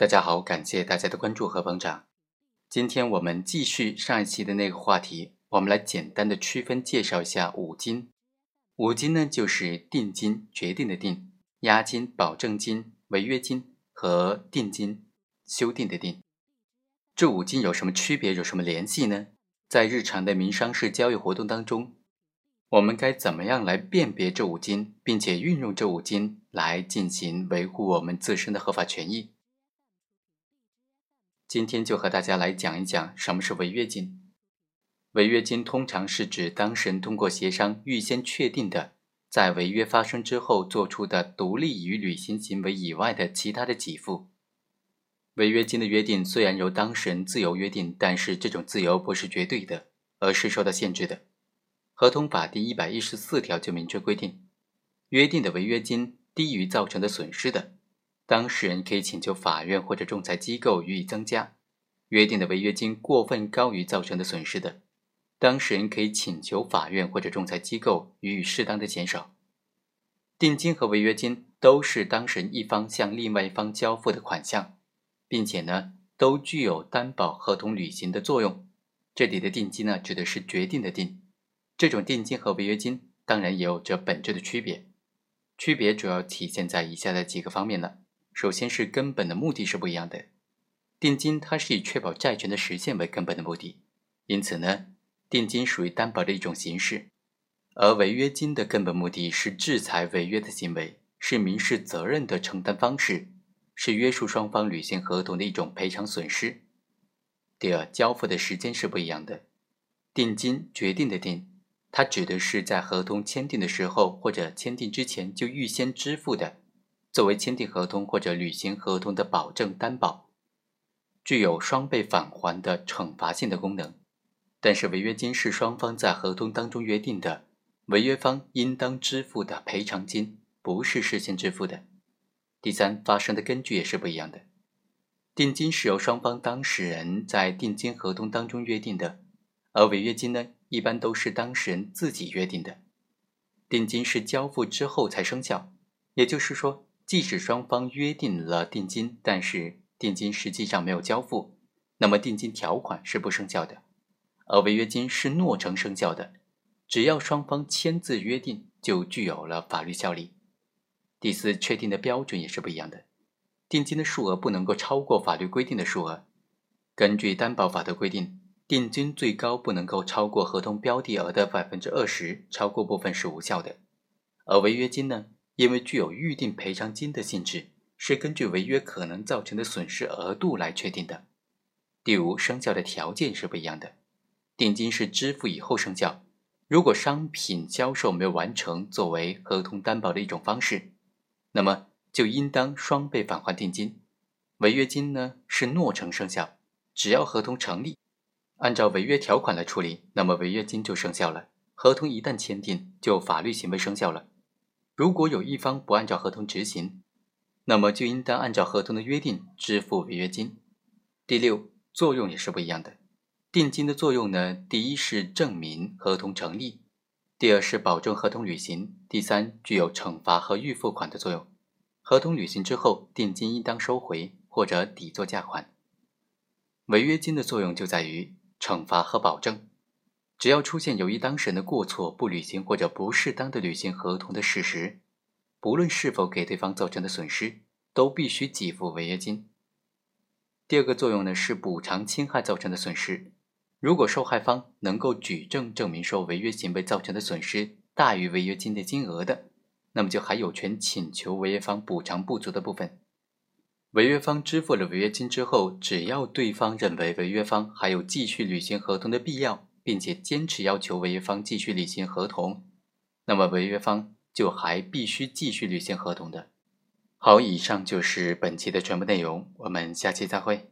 大家好，感谢大家的关注和捧场。今天我们继续上一期的那个话题，我们来简单的区分介绍一下五金。五金呢，就是定金决定的定、押金、保证金、违约金和定金修订的定。这五金有什么区别？有什么联系呢？在日常的民商事交易活动当中，我们该怎么样来辨别这五金，并且运用这五金来进行维护我们自身的合法权益？今天就和大家来讲一讲什么是违约金。违约金通常是指当事人通过协商预先确定的，在违约发生之后做出的独立于履行行为以外的其他的给付。违约金的约定虽然由当事人自由约定，但是这种自由不是绝对的，而是受到限制的。合同法第一百一十四条就明确规定，约定的违约金低于造成的损失的。当事人可以请求法院或者仲裁机构予以增加约定的违约金过分高于造成的损失的，当事人可以请求法院或者仲裁机构予以适当的减少。定金和违约金都是当事人一方向另外一方交付的款项，并且呢都具有担保合同履行的作用。这里的定金呢指的是决定的定，这种定金和违约金当然也有着本质的区别，区别主要体现在以下的几个方面呢。首先是根本的目的是不一样的，定金它是以确保债权的实现为根本的目的，因此呢，定金属于担保的一种形式，而违约金的根本目的是制裁违约的行为，是民事责任的承担方式，是约束双方履行合同的一种赔偿损失。第二，交付的时间是不一样的，定金决定的定，它指的是在合同签订的时候或者签订之前就预先支付的。作为签订合同或者履行合同的保证担保，具有双倍返还的惩罚性的功能。但是，违约金是双方在合同当中约定的，违约方应当支付的赔偿金，不是事先支付的。第三，发生的根据也是不一样的。定金是由双方当事人在定金合同当中约定的，而违约金呢，一般都是当事人自己约定的。定金是交付之后才生效，也就是说。即使双方约定了定金，但是定金实际上没有交付，那么定金条款是不生效的，而违约金是诺成生效的。只要双方签字约定，就具有了法律效力。第四，确定的标准也是不一样的，定金的数额不能够超过法律规定的数额。根据担保法的规定，定金最高不能够超过合同标的额的百分之二十，超过部分是无效的。而违约金呢？因为具有预定赔偿金的性质，是根据违约可能造成的损失额度来确定的。第五，生效的条件是不一样的。定金是支付以后生效，如果商品销售没有完成，作为合同担保的一种方式，那么就应当双倍返还定金。违约金呢是诺成生效，只要合同成立，按照违约条款来处理，那么违约金就生效了。合同一旦签订，就法律行为生效了。如果有一方不按照合同执行，那么就应当按照合同的约定支付违约金。第六，作用也是不一样的。定金的作用呢，第一是证明合同成立，第二是保证合同履行，第三具有惩罚和预付款的作用。合同履行之后，定金应当收回或者抵作价款。违约金的作用就在于惩罚和保证。只要出现由于当事人的过错不履行或者不适当的履行合同的事实，不论是否给对方造成的损失，都必须给付违约金。第二个作用呢是补偿侵害造成的损失。如果受害方能够举证证明说违约行为造成的损失大于违约金的金额的，那么就还有权请求违约方补偿不足的部分。违约方支付了违约金之后，只要对方认为违约方还有继续履行合同的必要。并且坚持要求违约方继续履行合同，那么违约方就还必须继续履行合同的。好，以上就是本期的全部内容，我们下期再会。